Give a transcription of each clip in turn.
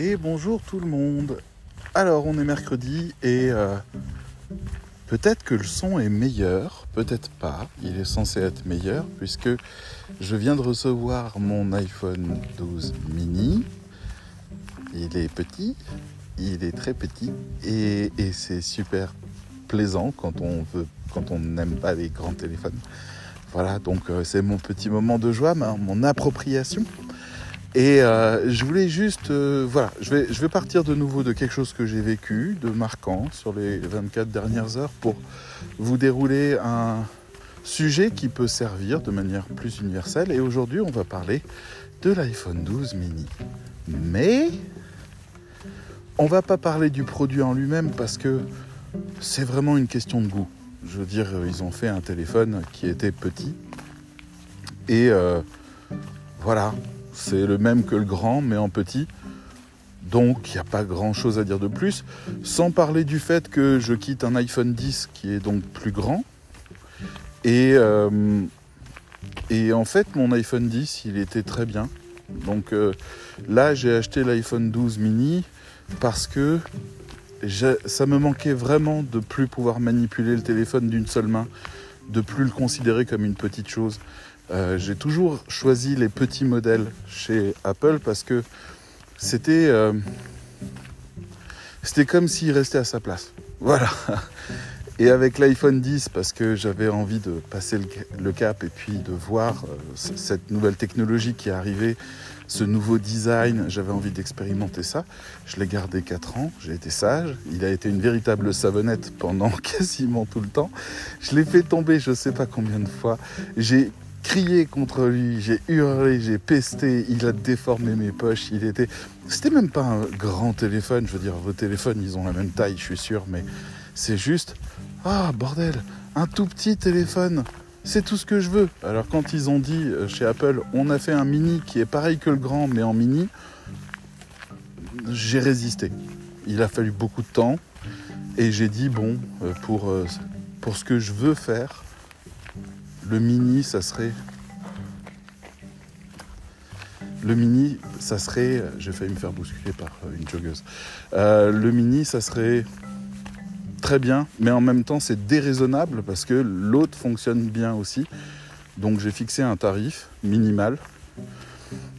Et bonjour tout le monde. Alors on est mercredi et euh, peut-être que le son est meilleur, peut-être pas. Il est censé être meilleur puisque je viens de recevoir mon iPhone 12 mini. Il est petit, il est très petit et, c'est super plaisant quand on veut, quand on n'aime pas les grands téléphones. Voilà, donc euh, c'est mon petit moment de joie, mon appropriation. Et euh, je voulais juste, euh, voilà, je vais, je vais partir de nouveau de quelque chose que j'ai vécu, de marquant sur les 24 dernières heures pour vous dérouler un sujet qui peut servir de manière plus universelle. Et aujourd'hui, on va parler de l'iPhone 12 mini. Mais on va pas parler du produit en lui-même parce que c'est vraiment une question de goût. Je veux dire, ils ont fait un téléphone qui était petit. Et euh, voilà, c'est le même que le grand, mais en petit. Donc, il n'y a pas grand chose à dire de plus. Sans parler du fait que je quitte un iPhone 10 qui est donc plus grand. Et, euh, en fait, mon iPhone 10, il était très bien. Donc euh, là, j'ai acheté l'iPhone 12 mini parce que ça me manquait vraiment de plus pouvoir manipuler le téléphone d'une seule main, de plus le considérer comme une petite chose. Euh, j'ai toujours choisi les petits modèles chez Apple parce que c'était euh, c'était comme s'il restait à sa place. Voilà. Et avec l'iPhone 10, parce que j'avais envie de passer le cap et puis de voir euh, cette nouvelle technologie qui est arrivée, ce nouveau design, j'avais envie d'expérimenter ça. Je l'ai gardé 4 ans, j'ai été sage. Il a été une véritable savonnette pendant quasiment tout le temps. Je l'ai fait tomber je ne sais pas combien de fois. J'ai crié contre lui, j'ai hurlé, j'ai pesté, il a déformé mes poches, il était... C'était même pas un grand téléphone, je veux dire, vos téléphones, ils ont la même taille, je suis sûr, mais c'est juste... Ah, bordel, un tout petit téléphone, c'est tout ce que je veux. Alors quand ils ont dit euh, chez Apple, on a fait un mini qui est pareil que le grand, mais en mini, j'ai résisté. Il a fallu beaucoup de temps, et j'ai dit, bon, euh, euh, pour ce que je veux faire, le mini, ça serait. Le mini, ça serait. J'ai failli me faire bousculer par une joggeuse. Euh, le mini, ça serait très bien, mais en même temps, c'est déraisonnable parce que l'autre fonctionne bien aussi. Donc, j'ai fixé un tarif minimal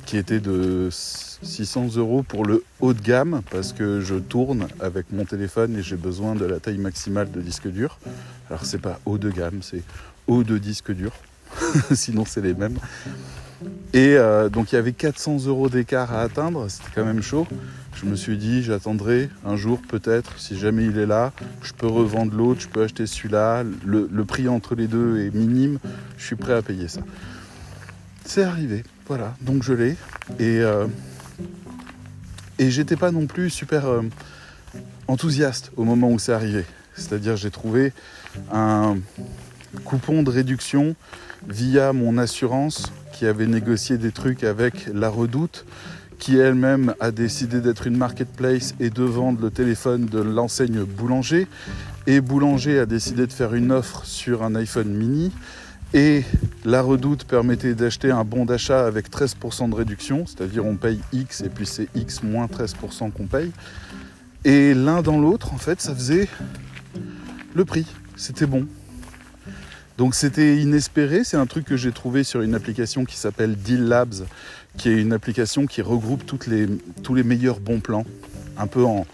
qui était de 600 euros pour le haut de gamme parce que je tourne avec mon téléphone et j'ai besoin de la taille maximale de disque dur. Alors c'est pas haut de gamme, c'est haut de disque dur. Sinon c'est les mêmes. Et euh, donc il y avait 400 euros d'écart à atteindre, c'était quand même chaud. Je me suis dit j'attendrai un jour peut-être, si jamais il est là, je peux revendre l'autre, je peux acheter celui-là. Le, prix entre les deux est minime, je suis prêt à payer ça. C'est arrivé, voilà, donc je l'ai. Et euh, et j'étais pas non plus super euh, enthousiaste au moment où c'est arrivé. C'est-à-dire j'ai trouvé un coupon de réduction via mon assurance qui avait négocié des trucs avec la redoute qui elle-même a décidé d'être une marketplace et de vendre le téléphone de l'enseigne Boulanger. Et Boulanger a décidé de faire une offre sur un iPhone mini. Et la redoute permettait d'acheter un bon d'achat avec 13% de réduction, c'est-à-dire on paye X et puis c'est X moins 13% qu'on paye. Et l'un dans l'autre, en fait, ça faisait le prix. C'était bon. Donc c'était inespéré. C'est un truc que j'ai trouvé sur une application qui s'appelle Deal Labs, qui est une application qui regroupe les, tous les meilleurs bons plans, un peu en,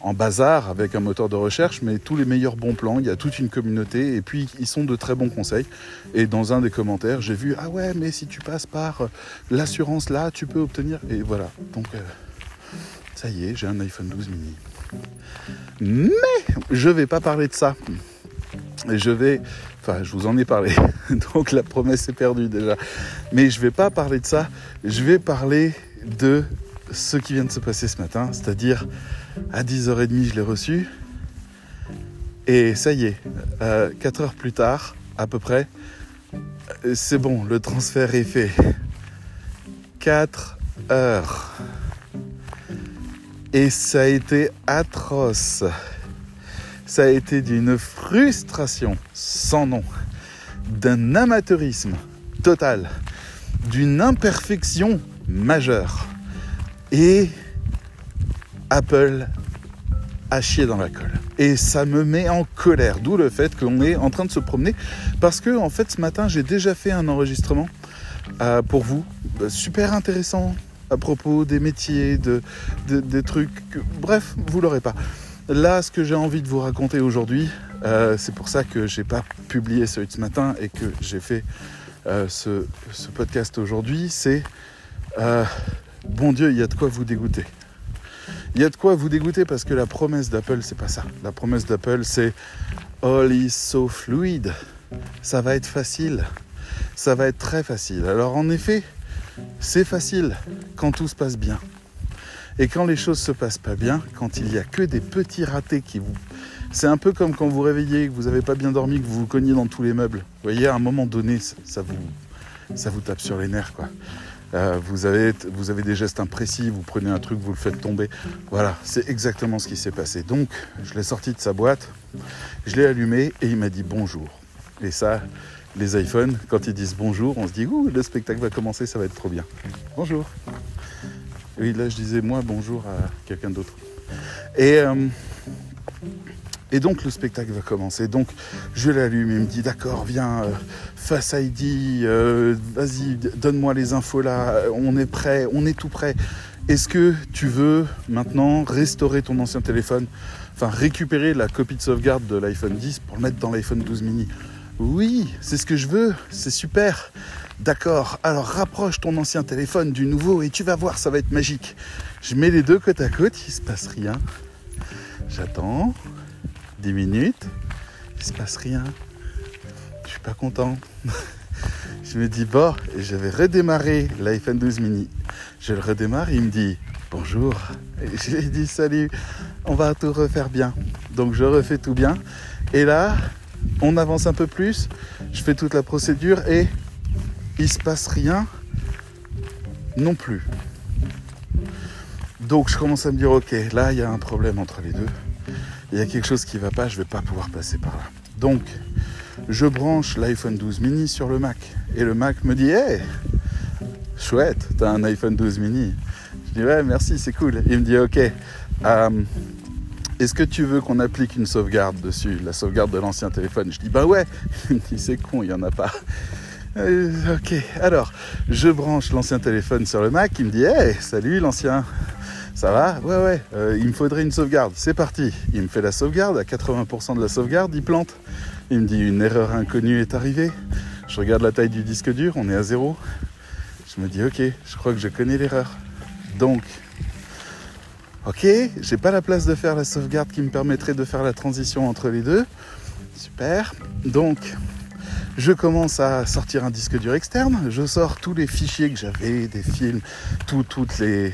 en bazar avec un moteur de recherche, mais tous les meilleurs bons plans, il y a toute une communauté et puis ils sont de très bons conseils. Et dans un des commentaires, j'ai vu ah ouais, mais si tu passes par euh, l'assurance là, tu peux obtenir et voilà. Donc euh, ça y est, j'ai un iPhone 12 mini. Mais je vais pas parler de ça. Je vais, je vous en ai parlé, donc la promesse est perdue déjà. Mais je vais pas parler de ça. Je vais parler de ce qui vient de se passer ce matin, c'est-à-dire à 10h30 je l'ai reçu. Et ça y est, 4 euh, heures plus tard, à peu près, euh, c'est bon, le transfert est fait. 4 heures. Et ça a été atroce. Ça a été d'une frustration sans nom, d'un amateurisme total, d'une imperfection majeure et Apple a chié dans la colle. Et ça me met en colère, d'où le fait qu'on est en train de se promener. Parce que, en fait, ce matin, j'ai déjà fait un enregistrement euh, pour vous, euh, super intéressant à propos des métiers, de, des trucs. bref, vous l'aurez pas. Là, ce que j'ai envie de vous raconter aujourd'hui, euh, c'est pour ça que j'ai pas publié ce matin et que j'ai fait ce, ce, podcast aujourd'hui, c'est bon Dieu, il y a de quoi vous dégoûter. Il y a de quoi vous dégoûter parce que la promesse d'Apple, c'est pas ça. La promesse d'Apple, c'est All is so fluid. Ça va être facile. Ça va être très facile. Alors en effet, c'est facile quand tout se passe bien. Et quand les choses se passent pas bien, quand il y a que des petits ratés qui vous. C'est un peu comme quand vous réveillez, que vous n'avez pas bien dormi, que vous vous cognez dans tous les meubles. Vous voyez, à un moment donné, ça vous, ça vous tape sur les nerfs, quoi. Euh, vous, avez, vous avez des gestes imprécis, vous prenez un truc, vous le faites tomber. Voilà, c'est exactement ce qui s'est passé. Donc, je l'ai sorti de sa boîte, je l'ai allumé et il m'a dit bonjour. Et ça, les iPhones, quand ils disent bonjour, on se dit ouh, le spectacle va commencer, ça va être trop bien. Bonjour. Oui, là, je disais moi bonjour à quelqu'un d'autre. Et. Euh, donc le spectacle va commencer. Donc je l'allume, il me dit d'accord, viens, euh, Face ID, euh, vas-y, donne-moi les infos là, on est prêt, on est tout prêt. Est-ce que tu veux maintenant restaurer ton ancien téléphone, enfin récupérer la copie de sauvegarde de l'iPhone 10 pour le mettre dans l'iPhone 12 mini? Oui, c'est ce que je veux, c'est super. D'accord, alors rapproche ton ancien téléphone du nouveau et tu vas voir, ça va être magique. Je mets les deux côte à côte, il se passe rien. J'attends, 10 minutes, il se passe rien. Je suis pas content. je me dis, bon, je vais redémarrer l'iPhone 12 mini. Je le redémarre, il me dit, bonjour. Et je lui dis, salut, on va tout refaire bien. Donc je refais tout bien. Et là, on avance un peu plus, je fais toute la procédure et il se passe rien non plus. Donc je commence à me dire, ok, là il y a un problème entre les deux il y a quelque chose qui ne va pas, je ne vais pas pouvoir passer par là. Donc, je branche l'iPhone 12 mini sur le Mac. Et le Mac me dit, hey, chouette, t'as un iPhone 12 mini. Je dis, ouais, merci, c'est cool. Il me dit, ok, euh, est-ce que tu veux qu'on applique une sauvegarde dessus, la sauvegarde de l'ancien téléphone? Je dis, bah ouais. Il me dit, c'est con, il n'y en a pas. Euh, ok, alors, je branche l'ancien téléphone sur le Mac. Il me dit, hey, salut l'ancien. Ça va? Ouais, ouais, euh, il me faudrait une sauvegarde. C'est parti. Il me fait la sauvegarde. À 80% de la sauvegarde, il plante. Il me dit une erreur inconnue est arrivée. Je regarde la taille du disque dur, on est à zéro. Je me dis, ok, je crois que je connais l'erreur. Donc, ok, j'ai pas la place de faire la sauvegarde qui me permettrait de faire la transition entre les deux. Super. Donc, je commence à sortir un disque dur externe, je sors tous les fichiers que j'avais, des films, toutes les,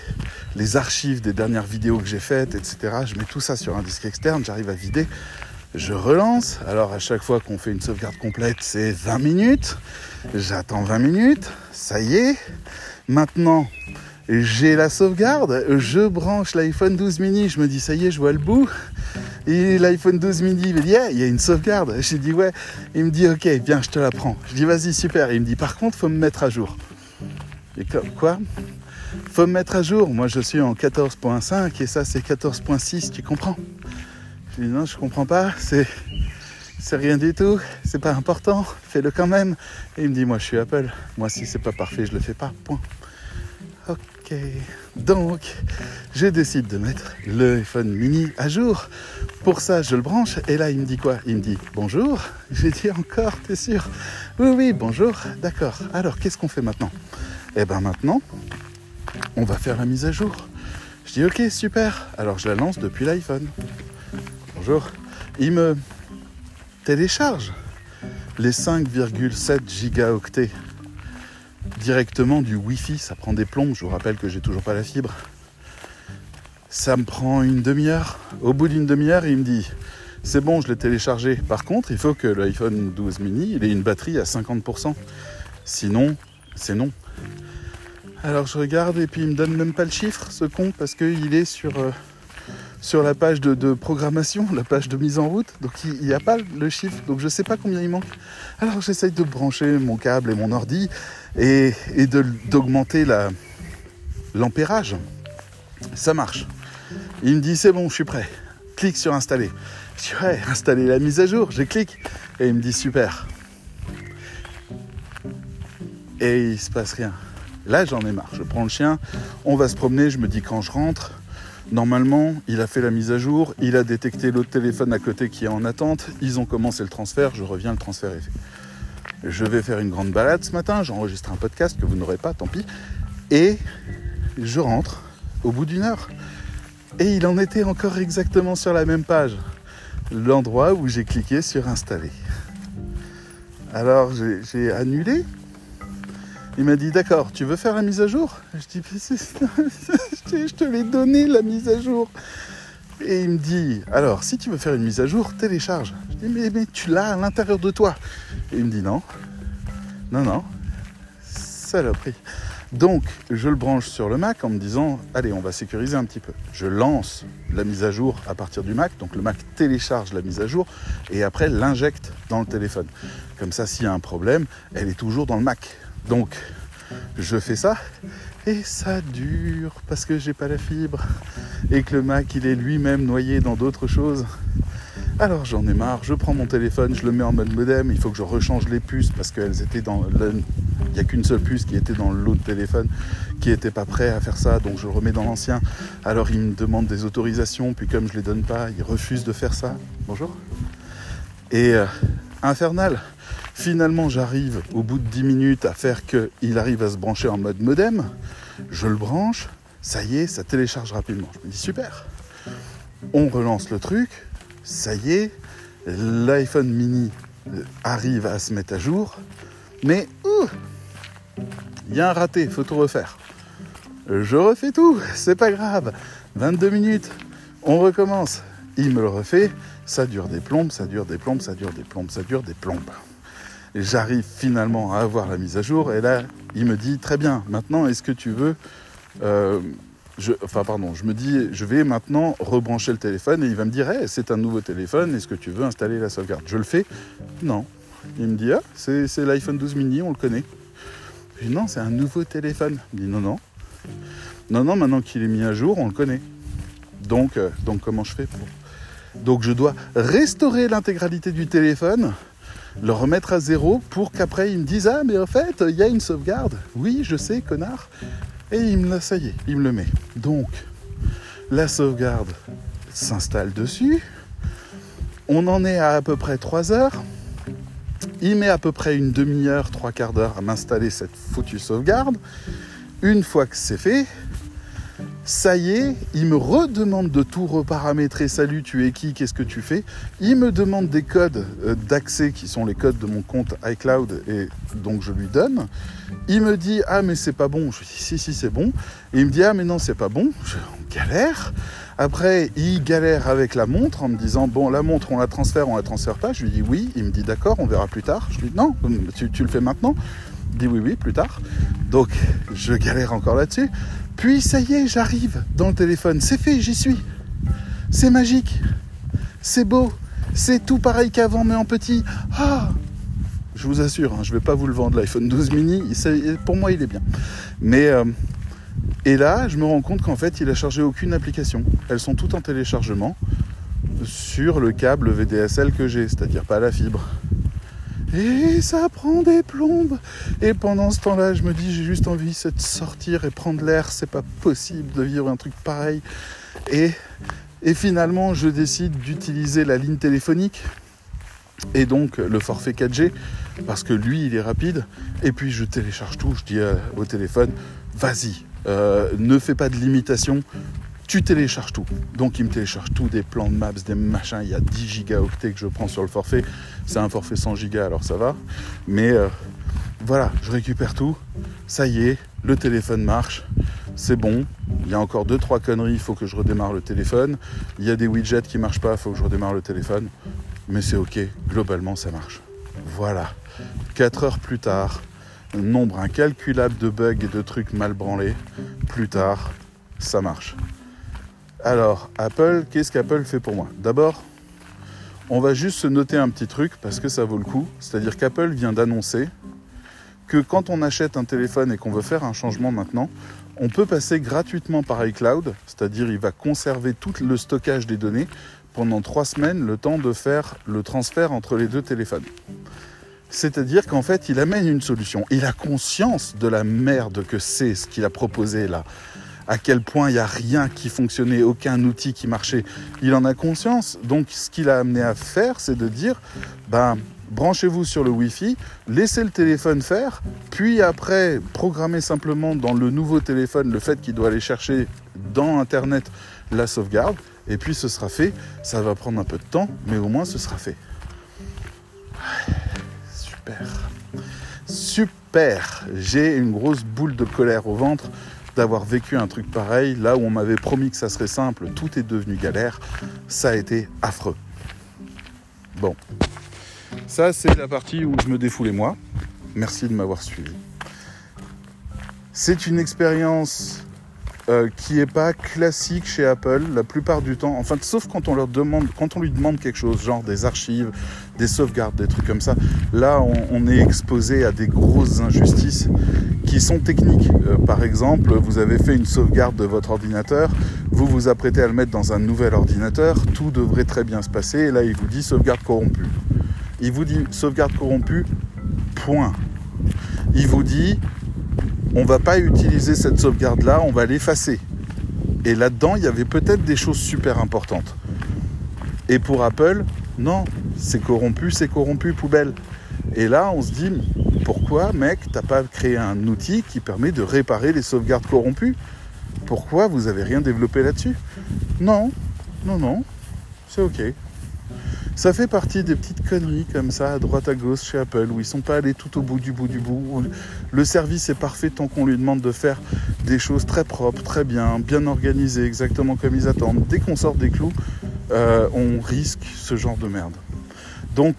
les archives des dernières vidéos que j'ai faites, etc. Je mets tout ça sur un disque externe, j'arrive à vider, je relance. Alors à chaque fois qu'on fait une sauvegarde complète, c'est 20 minutes. J'attends 20 minutes, ça y est. Maintenant, j'ai la sauvegarde, je branche l'iPhone 12 mini, je me dis ça y est, je vois le bout. Et l'iPhone 12 mini, il me dit, il y a une sauvegarde. J'ai dit, ouais. Il me dit, ok, bien, je te la prends. Je dis, vas-y, super. Il me dit, par contre, faut me mettre à jour. Et quoi Faut me mettre à jour. Moi, je suis en 14.5 et ça, c'est 14.6, tu comprends Je dis, non, je comprends pas. C'est. C'est rien du tout, c'est pas important, fais-le quand même. Et il me dit, moi je suis Apple, moi si c'est pas parfait, je le fais pas, point. Ok, donc je décide de mettre le iPhone mini à jour. Pour ça, je le branche et là, il me dit quoi? Il me dit bonjour. J'ai dit encore, t'es sûr? Oui, oui, bonjour, d'accord. Alors, qu'est-ce qu'on fait maintenant? Eh bien maintenant, on va faire la mise à jour. Je dis ok, super. Alors, je la lance depuis l'iPhone. Bonjour. Il me télécharge les 5,7 gigaoctets directement du Wi-Fi. Ça prend des plombs. Je vous rappelle que j'ai toujours pas la fibre. Ça me prend une demi-heure. Au bout d'une demi-heure, il me dit c'est bon, je l'ai téléchargé. Par contre, il faut que l'iPhone 12 mini il ait une batterie à 50%. Sinon, c'est non. Alors je regarde et puis il me donne même pas le chiffre, ce con, parce qu'il est sur, euh, sur la page de, programmation, la page de mise en route. Donc il n'y a pas le chiffre, donc je ne sais pas combien il manque. Alors j'essaye de brancher mon câble et mon ordi et, d'augmenter l'ampérage. Ça marche. Il me dit c'est bon, je suis prêt. Clique sur installer. Je dis ouais, installer la mise à jour. Je clique et il me dit super. Et il se passe rien. Là, j'en ai marre. Je prends le chien, on va se promener. Je me dis quand je rentre, normalement, il a fait la mise à jour, il a détecté l'autre téléphone à côté qui est en attente. Ils ont commencé le transfert. Je reviens, le transfert est fait. Je vais faire une grande balade ce matin. J'enregistre un podcast que vous n'aurez pas, tant pis. Et je rentre au bout d'une heure. Et il en était encore exactement sur la même page. L'endroit où j'ai cliqué sur installer. Alors j'ai annulé. Il m'a dit d'accord, tu veux faire la mise à jour? Je dis je te l'ai donné la mise à jour. Et il me dit alors si tu veux faire une mise à jour, télécharge. Je dis mais, mais tu l'as à l'intérieur de toi. Et il me dit non. Non, non. Saloperie. Donc, je le branche sur le Mac en me disant, allez, on va sécuriser un petit peu. Je lance la mise à jour à partir du Mac, donc le Mac télécharge la mise à jour et après l'injecte dans le téléphone. Comme ça, s'il y a un problème, elle est toujours dans le Mac. Donc, je fais ça et ça dure parce que j'ai pas la fibre et que le Mac il est lui-même noyé dans d'autres choses. Alors j'en ai marre, je prends mon téléphone, je le mets en mode modem, il faut que je rechange les puces parce qu'elles étaient dans le... Il n'y a qu'une seule puce qui était dans l'autre téléphone qui n'était pas prêt à faire ça, donc je le remets dans l'ancien. Alors il me demande des autorisations, puis comme je ne les donne pas, il refuse de faire ça. Bonjour. Et euh, infernal. Finalement j'arrive au bout de 10 minutes à faire qu'il arrive à se brancher en mode modem. Je le branche, ça y est, ça télécharge rapidement. Je me dis super. On relance le truc, ça y est, l'iPhone mini euh, arrive à se mettre à jour, mais il y a un raté, faut tout refaire. Je refais tout, c'est pas grave. 22 minutes, on recommence. Il me le refait, ça dure des plombes, ça dure des plombes, ça dure des plombes, ça dure des plombes. J'arrive finalement à avoir la mise à jour et là, il me dit très bien, maintenant, est-ce que tu veux euh, je, enfin pardon, je me dis, je vais maintenant rebrancher le téléphone et il va me dire, c'est un nouveau téléphone, est-ce que tu veux installer la sauvegarde? Je le fais Non. Il me dit, ah, c'est, l'iPhone 12 mini, on le connaît. Je dis, non, c'est un nouveau téléphone. Il dit, non, non. Non, non, maintenant qu'il est mis à jour, on le connaît. Donc, euh, donc comment je fais pour... Donc je dois restaurer l'intégralité du téléphone, le remettre à zéro pour qu'après il me dise, ah, mais en fait, il y a une sauvegarde. Oui, je sais, connard. Et il me ça y est, il me le met. Donc, la sauvegarde s'installe dessus. On en est à à peu près 3 heures. Il met à peu près une demi-heure, trois quarts d'heure à m'installer cette foutue sauvegarde. Une fois que c'est fait, ça y est, il me redemande de tout reparamétrer. Salut, tu es qui? Qu'est-ce que tu fais? Il me demande des codes euh, d'accès qui sont les codes de mon compte iCloud et donc je lui donne. Il me dit ah mais c'est pas bon. Je lui dis si si c'est bon. Il me dit ah mais non c'est pas bon. Je galère. Après il galère avec la montre en me disant bon la montre on la transfère on la transfère pas. Je lui dis oui. Il me dit d'accord on verra plus tard. Je lui dis non tu, tu le fais maintenant. Il dit oui oui plus tard. Donc je galère encore là-dessus. Puis ça y est, j'arrive dans le téléphone. C'est fait, j'y suis. C'est magique. C'est beau. C'est tout pareil qu'avant, mais en petit. Ah Je vous assure, hein, je ne vais pas vous le vendre, l'iPhone 12 mini. Pour moi, il est bien. Mais. Euh, et là, je me rends compte qu'en fait, il a chargé aucune application. Elles sont toutes en téléchargement sur le câble VDSL que j'ai, c'est-à-dire pas la fibre. Et ça prend des plombes. Et pendant ce temps-là, je me dis, j'ai juste envie de sortir et prendre l'air. C'est pas possible de vivre un truc pareil. Et, et finalement, je décide d'utiliser la ligne téléphonique et donc le forfait 4G parce que lui, il est rapide. Et puis je télécharge tout. Je dis euh, au téléphone, vas-y, euh, ne fais pas de limitation tu télécharges tout. Donc il me télécharge tout, des plans de maps, des machins, il y a 10 gigaoctets que je prends sur le forfait. C'est un forfait 100 gigas, alors ça va. Mais euh, voilà, je récupère tout. Ça y est, le téléphone marche. C'est bon. Il y a encore 2-3 conneries, il faut que je redémarre le téléphone. Il y a des widgets qui marchent pas, il faut que je redémarre le téléphone. Mais c'est ok, globalement ça marche. Voilà. 4 heures plus tard, nombre incalculable de bugs et de trucs mal branlés. Plus tard, ça marche. Alors, Apple, qu'est-ce qu'Apple fait pour moi? D'abord, on va juste se noter un petit truc parce que ça vaut le coup. C'est-à-dire qu'Apple vient d'annoncer que quand on achète un téléphone et qu'on veut faire un changement maintenant, on peut passer gratuitement par iCloud, c'est-à-dire il va conserver tout le stockage des données pendant trois semaines, le temps de faire le transfert entre les deux téléphones. C'est-à-dire qu'en fait, il amène une solution. Il a conscience de la merde que c'est ce qu'il a proposé là. À quel point il n'y a rien qui fonctionnait, aucun outil qui marchait. Il en a conscience. Donc, ce qu'il a amené à faire, c'est de dire, ben, branchez-vous sur le Wi-Fi, laissez le téléphone faire, puis après, programmez simplement dans le nouveau téléphone le fait qu'il doit aller chercher dans Internet la sauvegarde, et puis ce sera fait. Ça va prendre un peu de temps, mais au moins ce sera fait. Super. Super. J'ai une grosse boule de colère au ventre d'avoir vécu un truc pareil, là où on m'avait promis que ça serait simple, tout est devenu galère. Ça a été affreux. Bon. Ça, c'est la partie où je me défoulais moi. Merci de m'avoir suivi. C'est une expérience euh, qui n'est pas classique chez Apple la plupart du temps. Enfin, sauf quand on leur demande, quand on lui demande quelque chose, genre des archives, des sauvegardes, des trucs comme ça. Là, on, est exposé à des grosses injustices qui sont techniques. Euh, par exemple, vous avez fait une sauvegarde de votre ordinateur, vous vous apprêtez à le mettre dans un nouvel ordinateur, tout devrait très bien se passer, et là, il vous dit sauvegarde corrompue. Il vous dit sauvegarde corrompue, point. Il vous dit on va pas utiliser cette sauvegarde-là, on va l'effacer. Et là-dedans, il y avait peut-être des choses super importantes. Et pour Apple, non, c'est corrompu, c'est corrompu, poubelle. Et là, on se dit, pourquoi, mec, t'as pas créé un outil qui permet de réparer les sauvegardes corrompues? Pourquoi vous avez rien développé là-dessus? Non, non, non, c'est ok. Ça fait partie des petites conneries comme ça, à droite à gauche chez Apple, où ils sont pas allés tout au bout du bout du bout. Le service est parfait tant qu'on lui demande de faire des choses très propres, très bien, bien organisées, exactement comme ils attendent. Dès qu'on sort des clous, euh, on risque ce genre de merde. Donc,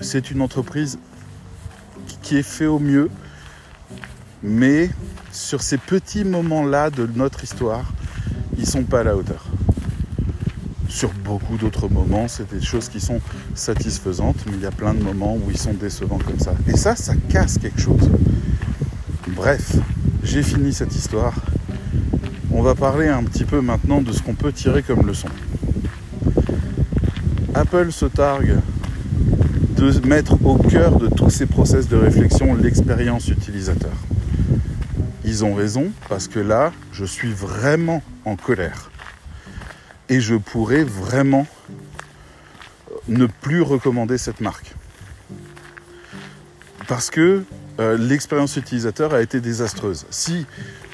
c'est une entreprise qui est fait au mieux, mais sur ces petits moments-là de notre histoire, ils sont pas à la hauteur sur beaucoup d'autres moments, c'est des choses qui sont satisfaisantes, mais il y a plein de moments où ils sont décevants comme ça. Et ça, ça casse quelque chose. Bref, j'ai fini cette histoire. On va parler un petit peu maintenant de ce qu'on peut tirer comme leçon. Apple se targue de mettre au cœur de tous ces process de réflexion l'expérience utilisateur. Ils ont raison parce que là, je suis vraiment en colère et je pourrais vraiment ne plus recommander cette marque. Parce que euh, l'expérience utilisateur a été désastreuse. Si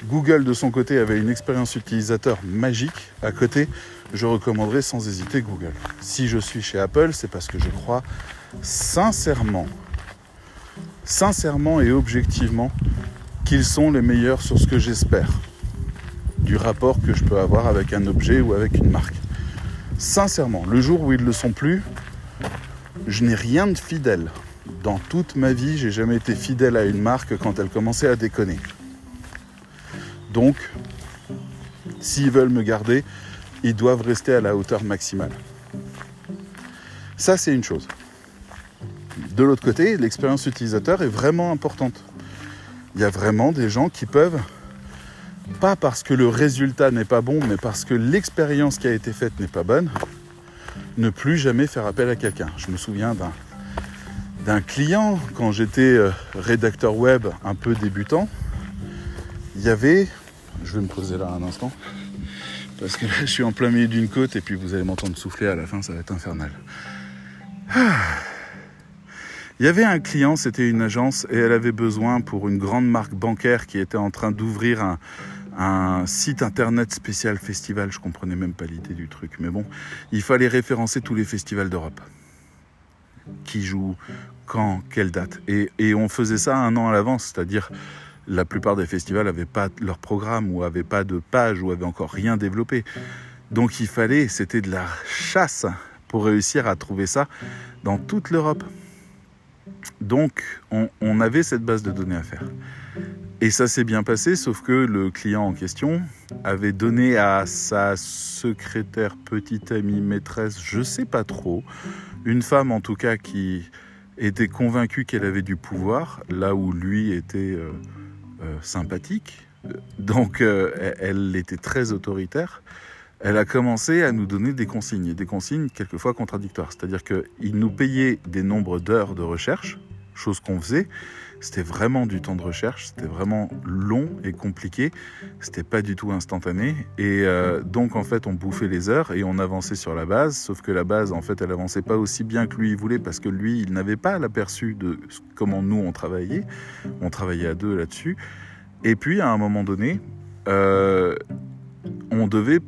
Google de son côté avait une expérience utilisateur magique à côté, je recommanderais sans hésiter Google. Si je suis chez Apple, c'est parce que je crois sincèrement, sincèrement et objectivement qu'ils sont les meilleurs sur ce que j'espère du rapport que je peux avoir avec un objet ou avec une marque. Sincèrement, le jour où ils ne le sont plus, je n'ai rien de fidèle. Dans toute ma vie, j'ai jamais été fidèle à une marque quand elle commençait à déconner. Donc, s'ils veulent me garder, ils doivent rester à la hauteur maximale. Ça, c'est une chose. De l'autre côté, l'expérience utilisateur est vraiment importante. Il y a vraiment des gens qui peuvent pas parce que le résultat n'est pas bon, mais parce que l'expérience qui a été faite n'est pas bonne, ne plus jamais faire appel à quelqu'un. Je me souviens d'un client quand j'étais euh, rédacteur web un peu débutant. Il y avait, je vais me poser là un instant, parce que là je suis en plein milieu d'une côte et puis vous allez m'entendre souffler à la fin, ça va être infernal. Ah. Il y avait un client, c'était une agence, et elle avait besoin pour une grande marque bancaire qui était en train d'ouvrir un, site internet spécial festival. Je comprenais même pas l'idée du truc, mais bon, il fallait référencer tous les festivals d'Europe. Qui jouent, quand, quelle date. Et, on faisait ça un an à l'avance, c'est-à-dire la plupart des festivals n'avaient pas leur programme ou n'avaient pas de page ou avaient encore rien développé. Donc il fallait, c'était de la chasse pour réussir à trouver ça dans toute l'Europe. Donc on avait cette base de données à faire. Et ça s'est bien passé, sauf que le client en question avait donné à sa secrétaire, petite amie, maîtresse, je sais pas trop, une femme en tout cas qui était convaincue qu'elle avait du pouvoir, là où lui était euh, sympathique. Donc euh, elle était très autoritaire. Elle a commencé à nous donner des consignes, des consignes quelquefois contradictoires. C'est-à-dire qu'il nous payait des nombres d'heures de recherche, chose qu'on faisait, c'était vraiment du temps de recherche, c'était vraiment long et compliqué, c'était pas du tout instantané. Et euh, donc en fait, on bouffait les heures et on avançait sur la base, sauf que la base, en fait, elle avançait pas aussi bien que lui voulait parce que lui, il n'avait pas l'aperçu de comment nous on travaillait. On travaillait à deux là-dessus. Et puis à un moment donné, euh, on devait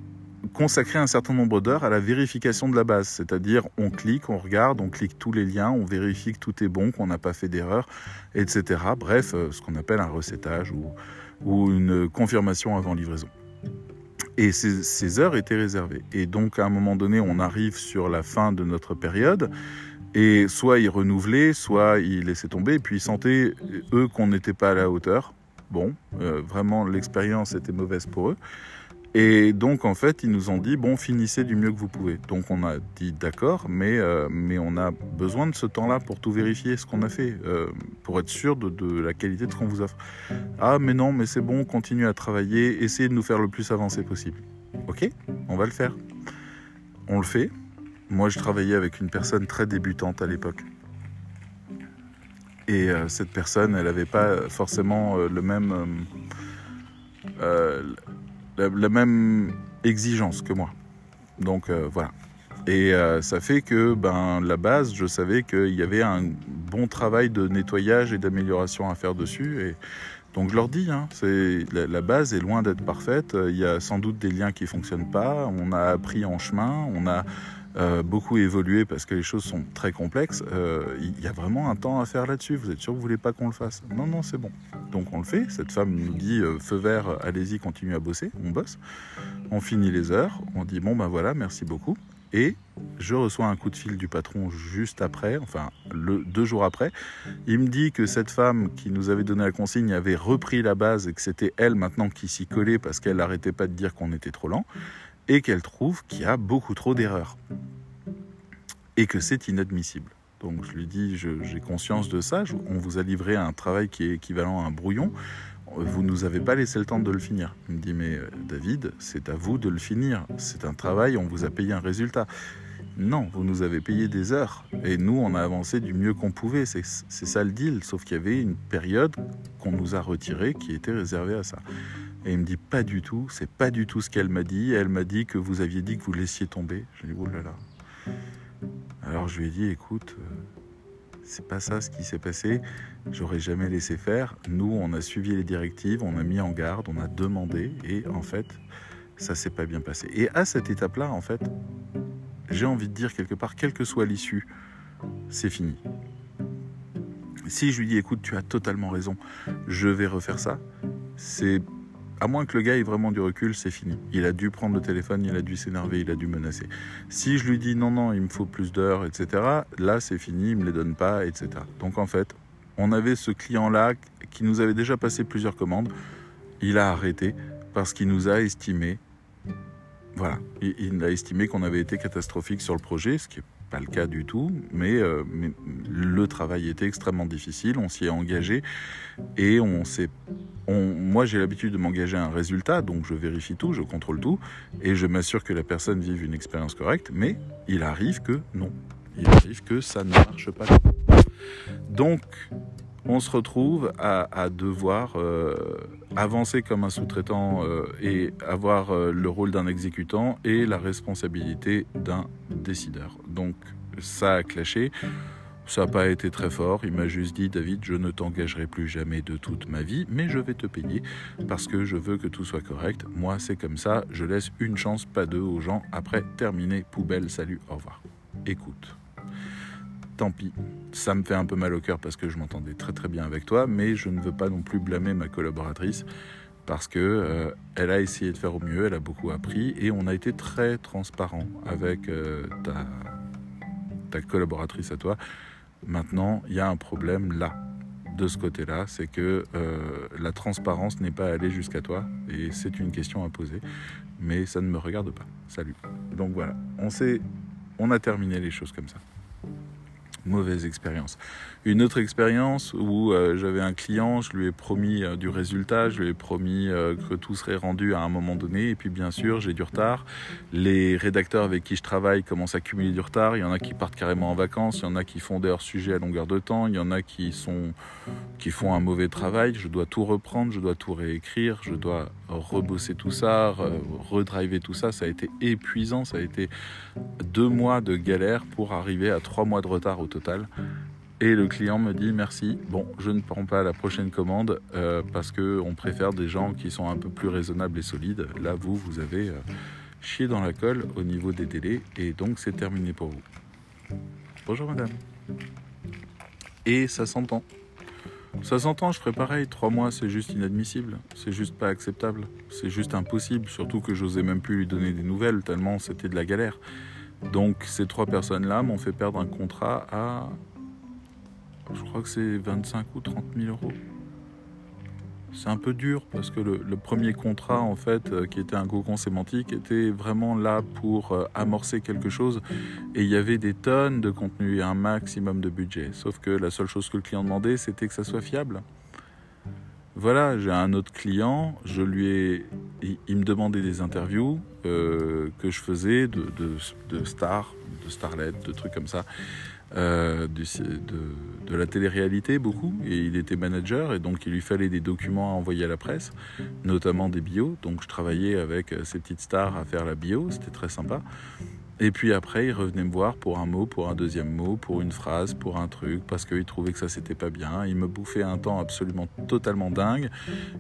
consacrer un certain nombre d'heures à la vérification de la base, c'est-à-dire on clique, on regarde, on clique tous les liens, on vérifie que tout est bon, qu'on n'a pas fait d'erreur, etc. Bref, euh, ce qu'on appelle un recettage ou, une confirmation avant livraison. Et ces, ces, heures étaient réservées. Et donc à un moment donné, on arrive sur la fin de notre période. Et soit ils renouvelaient, soit ils laissaient tomber, et puis ils sentaient, eux, qu'on n'était pas à la hauteur. Bon, euh, vraiment, l'expérience était mauvaise pour eux. Et donc, en fait, ils nous ont dit, bon, finissez du mieux que vous pouvez. Donc, on a dit, d'accord, mais, euh, mais on a besoin de ce temps-là pour tout vérifier, ce qu'on a fait, euh, pour être sûr de, la qualité de ce qu'on vous offre. Ah, mais non, mais c'est bon, continuez à travailler, essayez de nous faire le plus avancé possible. Ok, on va le faire. On le fait. Moi, je travaillais avec une personne très débutante à l'époque. Et euh, cette personne, elle n'avait pas forcément le même... la, même exigence que moi. Donc euh, voilà. Et euh, ça fait que ben, la base, je savais qu'il y avait un bon travail de nettoyage et d'amélioration à faire dessus. Et donc je leur dis, hein, la, la, base est loin d'être parfaite. Il y a sans doute des liens qui ne fonctionnent pas. On a appris en chemin. On a euh, beaucoup évolué parce que les choses sont très complexes. Euh, il y a vraiment un temps à faire là-dessus. Vous êtes sûr que vous voulez pas qu'on le fasse? Non, non, c'est bon. Donc on le fait. Cette femme nous dit euh, feu vert, allez-y, continuez à bosser. On bosse. On finit les heures. On dit bon ben voilà, merci beaucoup. Et je reçois un coup de fil du patron juste après, enfin deux jours après. Il me dit que cette femme qui nous avait donné la consigne avait repris la base et que c'était elle maintenant qui s'y collait parce qu'elle n'arrêtait pas de dire qu'on était trop lent et qu'elle trouve qu'il y a beaucoup trop d'erreurs et que c'est inadmissible. Donc je lui dis, j'ai conscience de ça, on vous a livré un travail qui est équivalent à un brouillon, vous nous avez pas laissé le temps de le finir. Il me dit, mais euh, David, c'est à vous de le finir, c'est un travail, on vous a payé un résultat. Non, vous nous avez payé des heures et nous, on a avancé du mieux qu'on pouvait. C'est ça le deal, sauf qu'il y avait une période qu'on nous a retirée qui était réservée à ça. Et il me dit pas du tout, c'est pas du tout ce qu'elle m'a dit. Elle m'a dit que vous aviez dit que vous laissiez tomber. Je lui ai dit, oh là. Alors je lui ai dit, écoute, euh, c'est pas ça ce qui s'est passé. J'aurais jamais laissé faire. Nous, on a suivi les directives, on a mis en garde, on a demandé, et en fait, ça s'est pas bien passé. Et à cette étape-là, en fait, j'ai envie de dire quelque part, quelle que soit l'issue, c'est fini. Si je lui dis, écoute, tu as totalement raison, je vais refaire ça, c'est à moins que le gars ait vraiment du recul, c'est fini. Il a dû prendre le téléphone, il a dû s'énerver, il a dû menacer. Si je lui dis non, non, il me faut plus d'heures, etc., là c'est fini, il me les donne pas, etc. Donc en fait, on avait ce client-là qui nous avait déjà passé plusieurs commandes. Il a arrêté parce qu'il nous a estimé, voilà, il, il a estimé qu'on avait été catastrophique sur le projet, ce qui est pas le cas du tout, mais, euh, mais le travail était extrêmement difficile, on s'y est engagé et on s'est moi, j'ai l'habitude de m'engager à un résultat, donc je vérifie tout, je contrôle tout, et je m'assure que la personne vive une expérience correcte, mais il arrive que non. Il arrive que ça ne marche pas. Donc, on se retrouve à, à devoir euh, avancer comme un sous-traitant euh, et avoir euh, le rôle d'un exécutant et la responsabilité d'un décideur. Donc, ça a clashé. Ça n'a pas été très fort. Il m'a juste dit David, je ne t'engagerai plus jamais de toute ma vie, mais je vais te payer parce que je veux que tout soit correct. Moi, c'est comme ça. Je laisse une chance, pas deux aux gens. Après, terminé, poubelle, salut, au revoir. Écoute. Tant pis. Ça me fait un peu mal au cœur parce que je m'entendais très très bien avec toi, mais je ne veux pas non plus blâmer ma collaboratrice parce que euh, elle a essayé de faire au mieux, elle a beaucoup appris et on a été très transparent avec euh, ta, collaboratrice à toi Maintenant, il y a un problème là, de ce côté-là, c'est que euh, la transparence n'est pas allée jusqu'à toi et c'est une question à poser, mais ça ne me regarde pas. Salut. Donc voilà, on, on a terminé les choses comme ça. Mauvaise expérience. Une autre expérience où euh, j'avais un client, je lui ai promis euh, du résultat, je lui ai promis euh, que tout serait rendu à un moment donné, et puis bien sûr j'ai du retard. Les rédacteurs avec qui je travaille commencent à cumuler du retard, il y en a qui partent carrément en vacances, il y en a qui font des hors-sujets à longueur de temps, il y en a qui, sont, qui font un mauvais travail, je dois tout reprendre, je dois tout réécrire, je dois rebosser tout ça, redriver tout ça, ça a été épuisant, ça a été deux mois de galère pour arriver à trois mois de retard au total. Et le client me dit merci, bon, je ne prends pas la prochaine commande euh, parce qu'on préfère des gens qui sont un peu plus raisonnables et solides. Là, vous, vous avez euh, chié dans la colle au niveau des délais et donc c'est terminé pour vous. Bonjour madame. Et ça s'entend. Ça s'entend, je ferai pareil. Trois mois, c'est juste inadmissible. C'est juste pas acceptable. C'est juste impossible. Surtout que j'osais même plus lui donner des nouvelles, tellement c'était de la galère. Donc ces trois personnes-là m'ont fait perdre un contrat à, je crois que c'est 25 ou 30 000 euros. C'est un peu dur parce que le, premier contrat, en fait, euh, qui était un cocon sémantique, était vraiment là pour euh, amorcer quelque chose et il y avait des tonnes de contenu et un maximum de budget. Sauf que la seule chose que le client demandait, c'était que ça soit fiable. Voilà, j'ai un autre client, je lui ai, il, me demandait des interviews euh, que je faisais de, de stars, de starlets, de trucs comme ça. Euh, de, la télé-réalité beaucoup et il était manager et donc il lui fallait des documents à envoyer à la presse, notamment des bios. Donc je travaillais avec euh, ces petites stars à faire la bio, c'était très sympa. Et puis après, il revenait me voir pour un mot, pour un deuxième mot, pour une phrase, pour un truc, parce qu'il trouvait que ça c'était pas bien. Il me bouffait un temps absolument totalement dingue.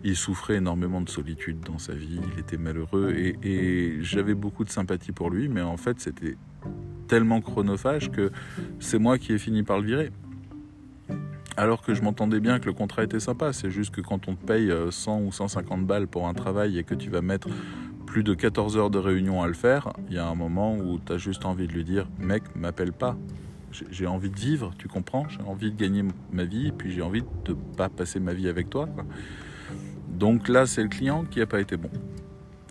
Il souffrait énormément de solitude dans sa vie. Il était malheureux et j'avais beaucoup de sympathie pour lui, mais en fait c'était tellement chronophage que c'est moi qui ai fini par le virer. Alors que je m'entendais bien que le contrat était sympa, c'est juste que quand on te paye 100 euh, ou 150 balles pour un travail et que tu vas mettre plus de 14 heures de réunion à le faire, il y a un moment où tu as juste envie de lui dire Mec, m'appelle pas. J'ai envie de vivre, tu comprends? J'ai envie de gagner ma vie, et puis j'ai envie de pas passer ma vie avec toi. Donc là, c'est le client qui n'a pas été bon.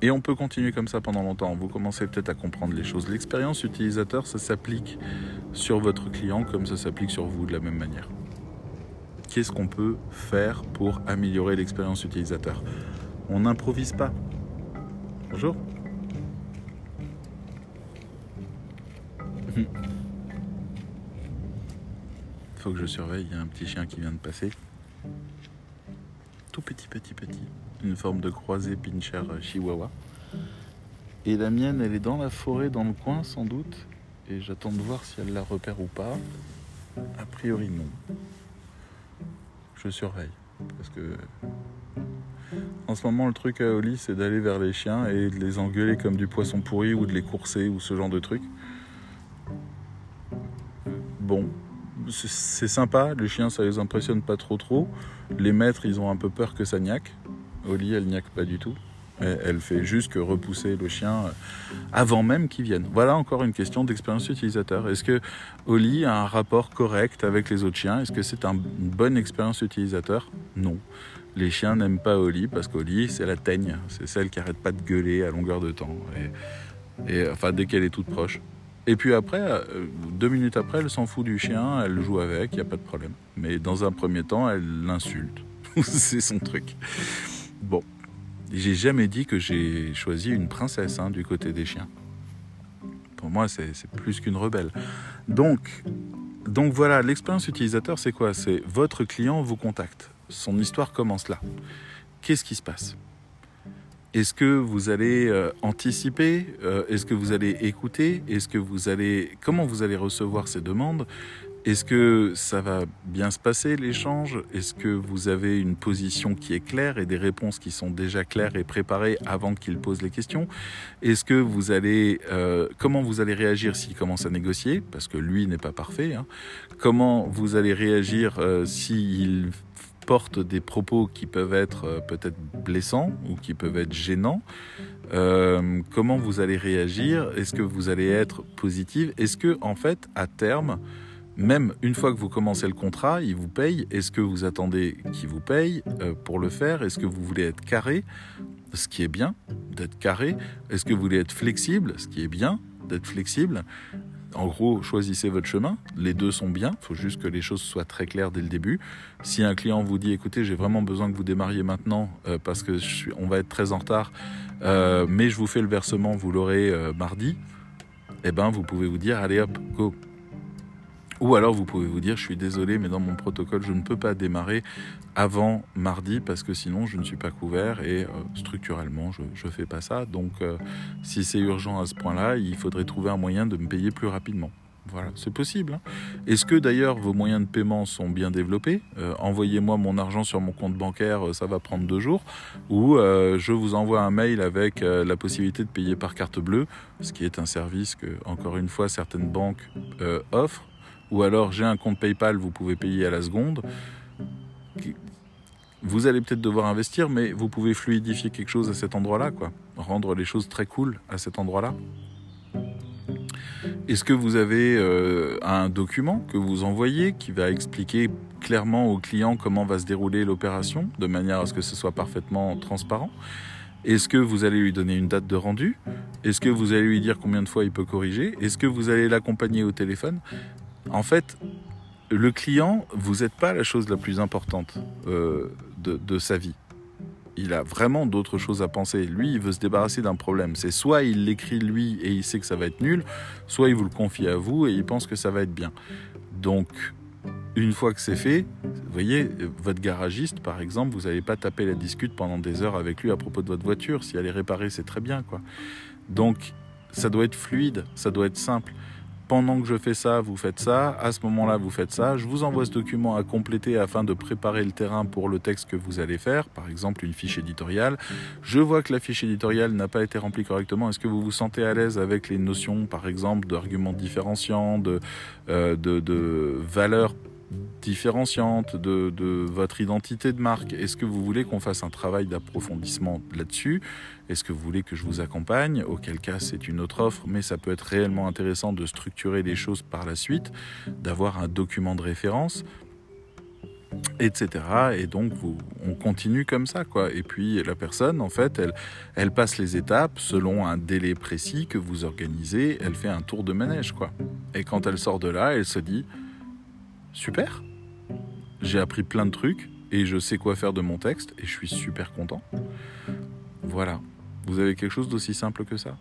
Et on peut continuer comme ça pendant longtemps. Vous commencez peut-être à comprendre les choses. L'expérience utilisateur, ça s'applique sur votre client comme ça s'applique sur vous de la même manière. Qu'est-ce qu'on peut faire pour améliorer l'expérience utilisateur? On n'improvise pas. Bonjour. Il faut que je surveille, il y a un petit chien qui vient de passer. Tout petit, petit, petit une forme de croisé pincher chihuahua. Et la mienne, elle est dans la forêt, dans le coin sans doute. Et j'attends de voir si elle la repère ou pas. A priori, non. Je surveille. Parce que. En ce moment, le truc à Oli, c'est d'aller vers les chiens et de les engueuler comme du poisson pourri ou de les courser ou ce genre de truc. Bon, c'est sympa, les chiens ça les impressionne pas trop trop. Les maîtres ils ont un peu peur que ça niaque. Oli, elle n'y a pas du tout. Elle fait juste que repousser le chien euh, avant même qu'il vienne. Voilà encore une question d'expérience utilisateur. Est-ce que Oli a un rapport correct avec les autres chiens? Est-ce que c'est une bonne expérience utilisateur? Non. Les chiens n'aiment pas Oli parce qu'Oli, c'est la teigne. C'est celle qui arrête pas de gueuler à longueur de temps. Enfin, dès qu'elle est toute proche. Et puis après, euh, deux minutes après, elle s'en fout du chien, elle joue avec, il n'y a pas de problème. Mais dans un premier temps, elle l'insulte. c'est son truc. Bon, j'ai jamais dit que j'ai choisi une princesse hein, du côté des chiens. Pour moi, c'est plus qu'une rebelle. Donc, donc voilà, l'expérience utilisateur, c'est quoi? C'est votre client vous contacte. Son histoire commence là. Qu'est-ce qui se passe? Est-ce que vous allez euh, anticiper? Euh, Est-ce que vous allez écouter? Est-ce que vous allez comment vous allez recevoir ces demandes? Est-ce que ça va bien se passer l'échange? Est-ce que vous avez une position qui est claire et des réponses qui sont déjà claires et préparées avant qu'il pose les questions? Est-ce que vous allez euh, comment vous allez réagir s'il commence à négocier? Parce que lui n'est pas parfait hein. Comment vous allez réagir euh, s'il porte des propos qui peuvent être euh, peut-être blessants ou qui peuvent être gênants? Comment vous allez réagir? Est-ce que vous allez être positive? Est-ce que en fait à terme même une fois que vous commencez le contrat, il vous paye. Est-ce que vous attendez qu'il vous paye euh, pour le faire? Est-ce que vous voulez être carré? Ce qui est bien, d'être carré. Est-ce que vous voulez être flexible? Ce qui est bien, d'être flexible. en gros, choisissez votre chemin. Les deux sont bien. Il faut juste que les choses soient très claires dès le début. Si un client vous dit, écoutez, j'ai vraiment besoin que vous démarriez maintenant euh, parce que on va être très en retard, euh, mais je vous fais le versement, vous l'aurez mardi. Eh ben, vous pouvez vous dire, allez hop, go. Ou alors vous pouvez vous dire, je suis désolé, mais dans mon protocole, je ne peux pas démarrer avant mardi parce que sinon je ne suis pas couvert et euh, structurellement je ne fais pas ça. Donc euh, si c'est urgent à ce point-là, il faudrait trouver un moyen de me payer plus rapidement. Voilà, c'est possible. Hein. Est-ce que d'ailleurs vos moyens de paiement sont bien développés? Euh, Envoyez-moi mon argent sur mon compte bancaire, ça va prendre deux jours. Ou je vous envoie un mail avec la possibilité de payer par carte bleue, ce qui est un service que, encore une fois, certaines banques offrent ou alors j'ai un compte PayPal, vous pouvez payer à la seconde. Vous allez peut-être devoir investir, mais vous pouvez fluidifier quelque chose à cet endroit-là, quoi. Rendre les choses très cool à cet endroit-là. Est-ce que vous avez euh, un document que vous envoyez qui va expliquer clairement au client comment va se dérouler l'opération, de manière à ce que ce soit parfaitement transparent? Est-ce que vous allez lui donner une date de rendu? Est-ce que vous allez lui dire combien de fois il peut corriger? Est-ce que vous allez l'accompagner au téléphone? En fait, le client, vous n'êtes pas la chose la plus importante euh, de, sa vie. Il a vraiment d'autres choses à penser. Lui, il veut se débarrasser d'un problème. C'est soit il l'écrit lui et il sait que ça va être nul, soit il vous le confie à vous et il pense que ça va être bien. Donc, une fois que c'est fait, vous voyez, votre garagiste, par exemple, vous n'allez pas taper la discute pendant des heures avec lui à propos de votre voiture. Si elle est réparée, c'est très bien, quoi. Donc, ça doit être fluide, ça doit être simple pendant que je fais ça, vous faites ça, à ce moment-là, vous faites ça. Je vous envoie ce document à compléter afin de préparer le terrain pour le texte que vous allez faire, par exemple une fiche éditoriale. Je vois que la fiche éditoriale n'a pas été remplie correctement. Est-ce que vous vous sentez à l'aise avec les notions, par exemple, d'arguments différenciants, de, euh, de, de valeurs différenciante de, votre identité de marque Est-ce que vous voulez qu'on fasse un travail d'approfondissement là-dessus? Est-ce que vous voulez que je vous accompagne? Auquel cas, c'est une autre offre, mais ça peut être réellement intéressant de structurer les choses par la suite, d'avoir un document de référence etc. Et donc on continue comme ça, quoi. Et puis la personne, en fait, elle, elle passe les étapes selon un délai précis que vous organisez. Elle fait un tour de manège, quoi. Et quand elle sort de là, elle se dit super. J'ai appris plein de trucs et je sais quoi faire de mon texte et je suis super content. Voilà. Vous avez quelque chose d'aussi simple que ça?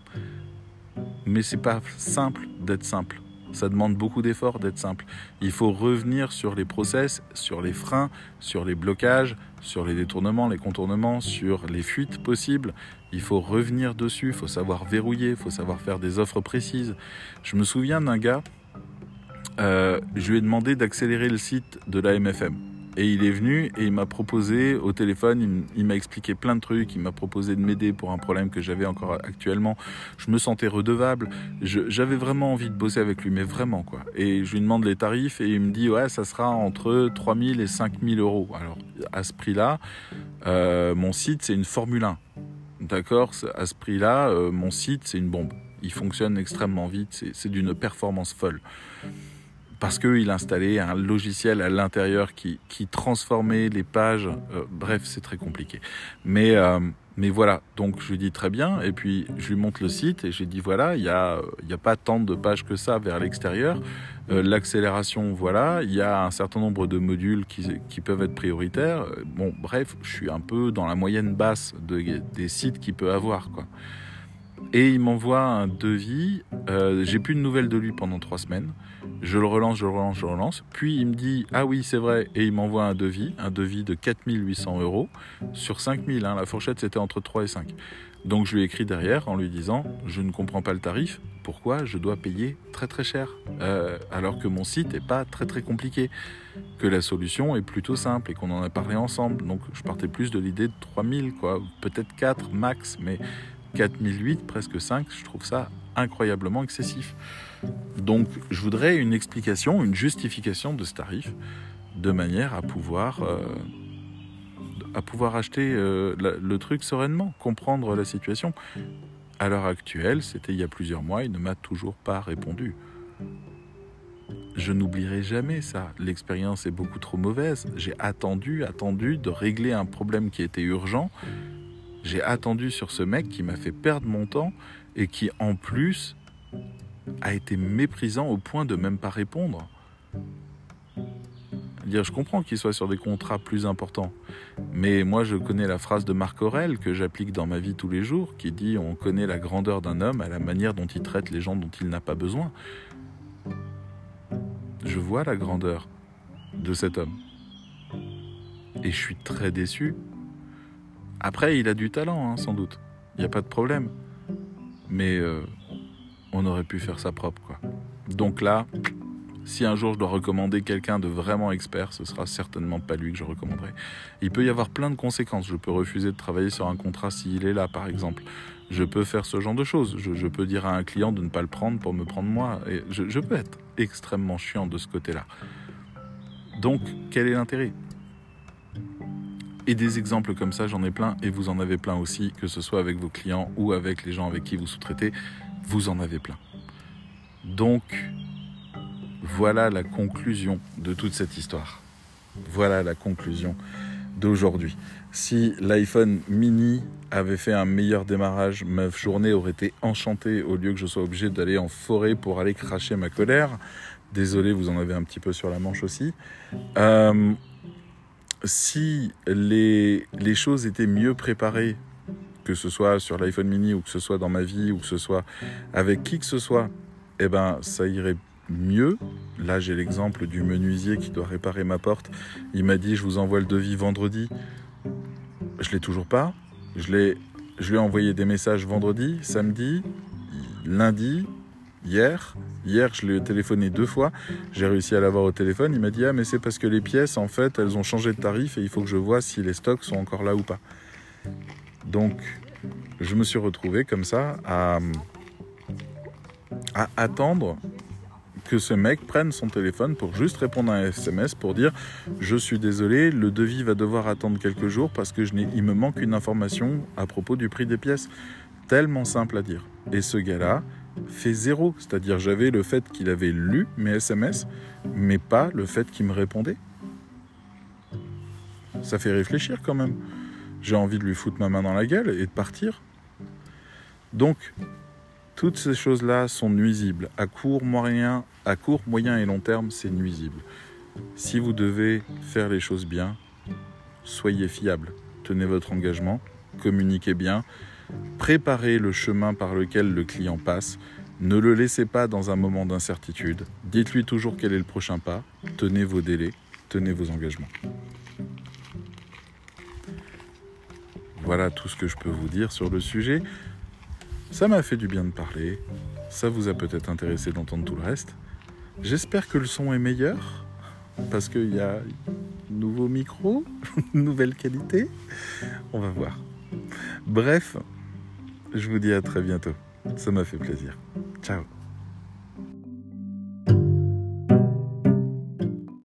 Mais c'est pas simple d'être simple. Ça demande beaucoup d'efforts d'être simple. Il faut revenir sur les process, sur les freins, sur les blocages, sur les détournements, les contournements, sur les fuites possibles. Il faut revenir dessus, il faut savoir verrouiller, il faut savoir faire des offres précises. Je me souviens d'un gars euh, je lui ai demandé d'accélérer le site de la MFM. Et il est venu et il m'a proposé au téléphone, il, m'a expliqué plein de trucs, il m'a proposé de m'aider pour un problème que j'avais encore actuellement. Je me sentais redevable, j'avais vraiment envie de bosser avec lui, mais vraiment quoi. Et je lui demande les tarifs et il me dit ouais, ça sera entre 3000 et 5000 euros. Alors à ce prix-là, euh, mon site c'est une Formule 1. D'accord? À ce prix-là, euh, mon site c'est une bombe. Il fonctionne extrêmement vite, c'est d'une performance folle parce qu'il installait un logiciel à l'intérieur qui, qui, transformait les pages. Euh, bref, c'est très compliqué. Mais, euh, mais voilà, donc je lui dis très bien, et puis je lui montre le site, et j'ai dit voilà, il n'y a, y a pas tant de pages que ça vers l'extérieur. Euh, l'accélération, voilà, il y a un certain nombre de modules qui, qui peuvent être prioritaires. Bon, bref, je suis un peu dans la moyenne basse de, des sites qu'il peut avoir, quoi. Et il m'envoie un devis. Euh, j'ai plus de nouvelles de lui pendant trois semaines. Je le relance, je le relance, je le relance. Puis il me dit Ah oui, c'est vrai. Et il m'envoie un devis, un devis de 4800 euros sur 5000. Hein. La fourchette, c'était entre 3 et 5. Donc je lui ai écrit derrière en lui disant Je ne comprends pas le tarif. Pourquoi je dois payer très très cher? Euh, alors que mon site n'est pas très très compliqué Que la solution est plutôt simple et qu'on en a parlé ensemble. Donc je partais plus de l'idée de 3000, quoi. Peut-être 4 max. Mais 4008, presque 5, je trouve ça incroyablement excessif. Donc je voudrais une explication, une justification de ce tarif, de manière à pouvoir, euh, à pouvoir acheter euh, le truc sereinement, comprendre la situation. À l'heure actuelle, c'était il y a plusieurs mois, il ne m'a toujours pas répondu. Je n'oublierai jamais ça. L'expérience est beaucoup trop mauvaise. J'ai attendu, attendu de régler un problème qui était urgent j'ai attendu sur ce mec qui m'a fait perdre mon temps et qui en plus a été méprisant au point de même pas répondre. Dire, je comprends qu'il soit sur des contrats plus importants, mais moi je connais la phrase de Marc Aurel que j'applique dans ma vie tous les jours, qui dit on connaît la grandeur d'un homme à la manière dont il traite les gens dont il n'a pas besoin. Je vois la grandeur de cet homme. Et je suis très déçu. Après, il a du talent, hein, sans doute. Il n'y a pas de problème. Mais euh, on aurait pu faire ça propre, quoi. Donc là, si un jour je dois recommander quelqu'un de vraiment expert, ce sera certainement pas lui que je recommanderai. Il peut y avoir plein de conséquences. Je peux refuser de travailler sur un contrat s'il est là, par exemple. Je peux faire ce genre de choses. Je, peux dire à un client de ne pas le prendre pour me prendre moi. Et je peux être extrêmement chiant de ce côté-là. Donc, quel est l'intérêt? Et des exemples comme ça, j'en ai plein, et vous en avez plein aussi, que ce soit avec vos clients ou avec les gens avec qui vous sous-traitez, vous en avez plein. Donc, voilà la conclusion de toute cette histoire. Voilà la conclusion d'aujourd'hui. Si l'iPhone mini avait fait un meilleur démarrage, ma journée aurait été enchantée au lieu que je sois obligé d'aller en forêt pour aller cracher ma colère. Désolé, vous en avez un petit peu sur la manche aussi. Euh, si les, choses étaient mieux préparées, que ce soit sur l'iPhone mini ou que ce soit dans ma vie ou que ce soit avec qui que ce soit, eh ben ça irait mieux. Là, j'ai l'exemple du menuisier qui doit réparer ma porte. Il m'a dit, je vous envoie le devis vendredi. Je l'ai toujours pas. Je lui ai envoyé des messages vendredi, samedi, lundi, hier. Hier, je l'ai téléphoné deux fois. J'ai réussi à l'avoir au téléphone. Il m'a dit, ah, mais c'est parce que les pièces, en fait, elles ont changé de tarif et il faut que je vois si les stocks sont encore là ou pas. Donc, je me suis retrouvé comme ça à, attendre que ce mec prenne son téléphone pour juste répondre à un SMS pour dire je suis désolé, le devis va devoir attendre quelques jours parce que je il me manque une information à propos du prix des pièces. Tellement simple à dire. Et ce gars-là fait zéro, c'est-à-dire j'avais le fait qu'il avait lu mes SMS, mais pas le fait qu'il me répondait. Ça fait réfléchir quand même. J'ai envie de lui foutre ma main dans la gueule et de partir. Donc, toutes ces choses-là sont nuisibles. À court, moyen, à court, moyen et long terme, c'est nuisible. Si vous devez faire les choses bien, soyez fiable. Tenez votre engagement, communiquez bien, préparez le chemin par lequel le client passe. Ne le laissez pas dans un moment d'incertitude. Dites-lui toujours quel est le prochain pas. Tenez vos délais, tenez vos engagements. Voilà tout ce que je peux vous dire sur le sujet. Ça m'a fait du bien de parler. Ça vous a peut-être intéressé d'entendre tout le reste. J'espère que le son est meilleur. Parce qu'il y a nouveau micro, nouvelle qualité. On va voir. Bref, je vous dis à très bientôt. Ça m'a fait plaisir. Ciao